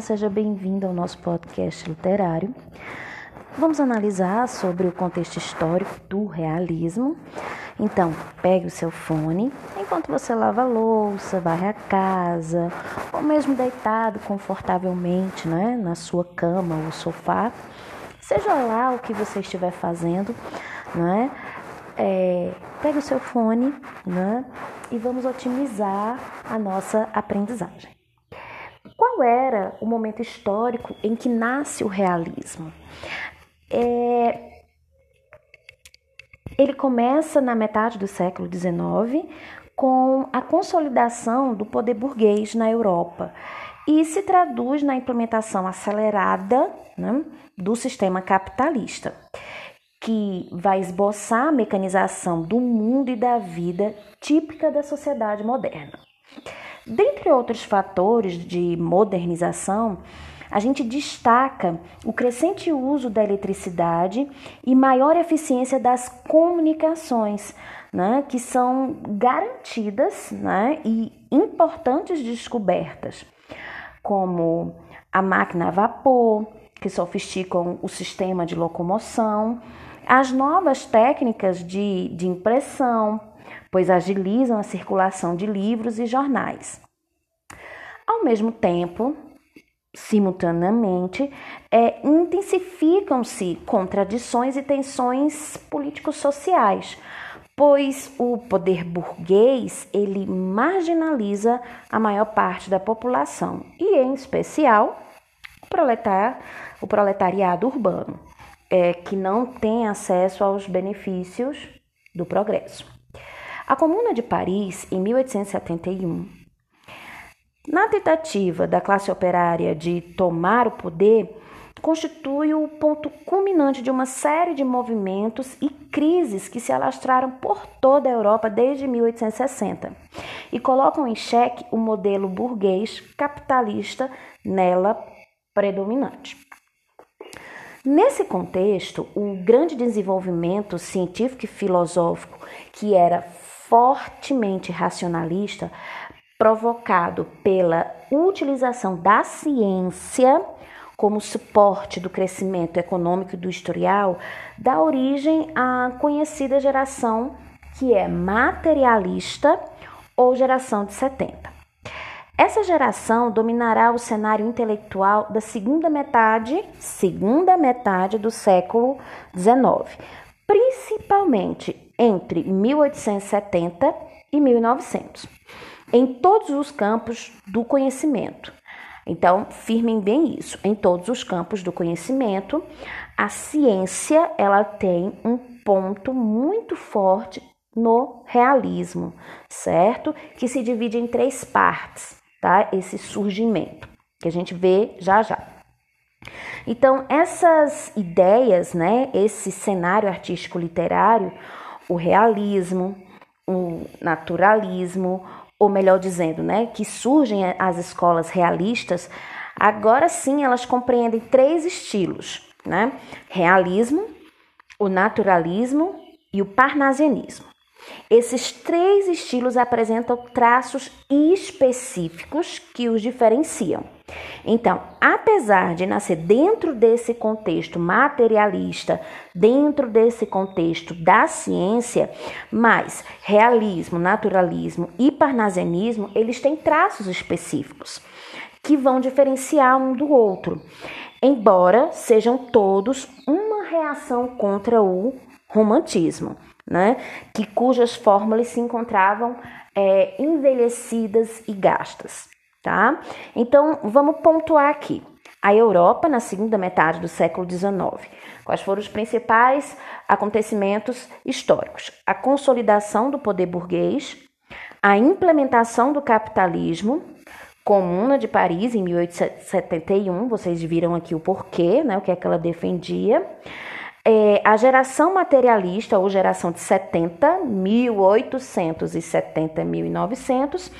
Seja bem-vindo ao nosso podcast literário. Vamos analisar sobre o contexto histórico do realismo. Então, pegue o seu fone enquanto você lava a louça, varre a casa, ou mesmo deitado confortavelmente né, na sua cama ou sofá. Seja lá o que você estiver fazendo, né? É, pegue o seu fone né, e vamos otimizar a nossa aprendizagem. Qual era o momento histórico em que nasce o realismo? É, ele começa na metade do século XIX com a consolidação do poder burguês na Europa e se traduz na implementação acelerada né, do sistema capitalista, que vai esboçar a mecanização do mundo e da vida típica da sociedade moderna. Dentre outros fatores de modernização, a gente destaca o crescente uso da eletricidade e maior eficiência das comunicações, né, que são garantidas né, e importantes descobertas, como a máquina a vapor, que sofisticam o sistema de locomoção, as novas técnicas de, de impressão, pois agilizam a circulação de livros e jornais. Ao mesmo tempo, simultaneamente, é, intensificam-se contradições e tensões políticos-sociais, pois o poder burguês ele marginaliza a maior parte da população e, em especial, o, proletar, o proletariado urbano, é, que não tem acesso aos benefícios do progresso. A Comuna de Paris, em 1871, na tentativa da classe operária de tomar o poder, constitui o ponto culminante de uma série de movimentos e crises que se alastraram por toda a Europa desde 1860 e colocam em xeque o modelo burguês capitalista nela predominante. Nesse contexto, o grande desenvolvimento científico e filosófico, que era fortemente racionalista, provocado pela utilização da ciência como suporte do crescimento econômico do historial, dá origem à conhecida geração que é materialista ou geração de 70. Essa geração dominará o cenário intelectual da segunda metade, segunda metade do século XIX, principalmente entre 1870 e 1900, em todos os campos do conhecimento. Então, firmem bem isso. Em todos os campos do conhecimento, a ciência ela tem um ponto muito forte no realismo, certo? Que se divide em três partes, tá? Esse surgimento que a gente vê já já. Então, essas ideias, né, esse cenário artístico literário, o realismo, o naturalismo, ou melhor dizendo, né, que surgem as escolas realistas, agora sim elas compreendem três estilos, né? Realismo, o naturalismo e o parnasianismo. Esses três estilos apresentam traços específicos que os diferenciam. Então, apesar de nascer dentro desse contexto materialista, dentro desse contexto da ciência, mas realismo, naturalismo e parnasianismo, eles têm traços específicos que vão diferenciar um do outro, embora sejam todos uma reação contra o romantismo né? Que cujas fórmulas se encontravam é, envelhecidas e gastas, tá? Então vamos pontuar aqui. A Europa na segunda metade do século XIX. Quais foram os principais acontecimentos históricos? A consolidação do poder burguês, a implementação do capitalismo, Comuna de Paris em 1871, vocês viram aqui o porquê, né, o que é que ela defendia é, a geração materialista, ou geração de 70, 1870 1900,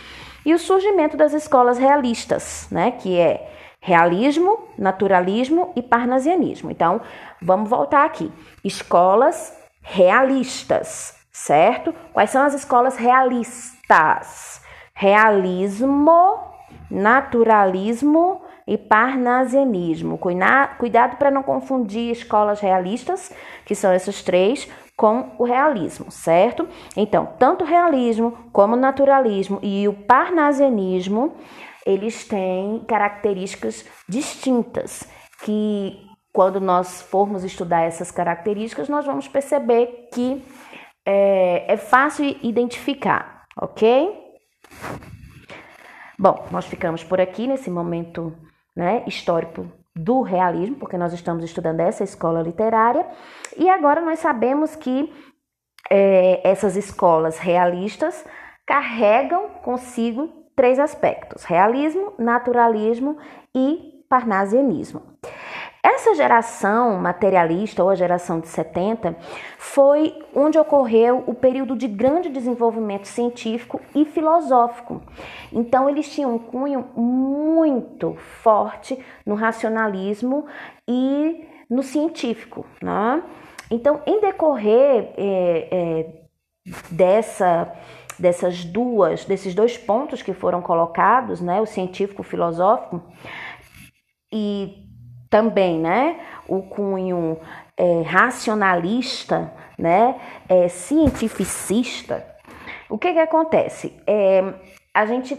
e o surgimento das escolas realistas, né, que é realismo, naturalismo e parnasianismo. Então, vamos voltar aqui. Escolas realistas, certo? Quais são as escolas realistas? Realismo, naturalismo e parnasianismo. Cuidado para não confundir escolas realistas, que são essas três, com o realismo, certo? Então, tanto o realismo como o naturalismo e o parnasianismo, eles têm características distintas que quando nós formos estudar essas características, nós vamos perceber que é, é fácil identificar, ok? Bom, nós ficamos por aqui nesse momento né, histórico do realismo, porque nós estamos estudando essa escola literária, e agora nós sabemos que é, essas escolas realistas carregam consigo três aspectos: realismo, naturalismo e parnasianismo. Essa geração materialista, ou a geração de 70, foi onde ocorreu o período de grande desenvolvimento científico e filosófico. Então, eles tinham um cunho muito forte no racionalismo e no científico. Né? Então, em decorrer é, é, dessa dessas duas, desses dois pontos que foram colocados, né, o científico, o filosófico, e também, né, o cunho é, racionalista, né, é, cientificista, o que que acontece? É, a gente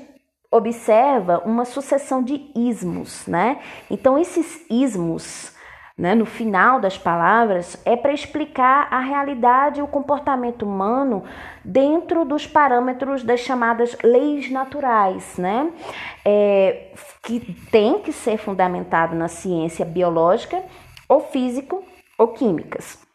observa uma sucessão de ismos, né? Então esses ismos né, no final das palavras, é para explicar a realidade e o comportamento humano dentro dos parâmetros das chamadas leis naturais, né, é, que tem que ser fundamentado na ciência biológica ou físico ou químicas.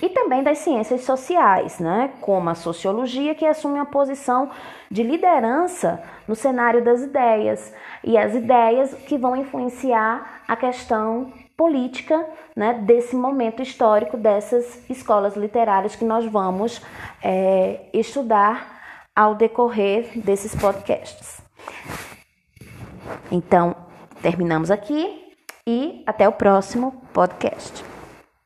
E também das ciências sociais, né, como a sociologia, que assume uma posição de liderança no cenário das ideias, e as ideias que vão influenciar a questão política né, desse momento histórico dessas escolas literárias que nós vamos é, estudar ao decorrer desses podcasts. Então, terminamos aqui e até o próximo podcast.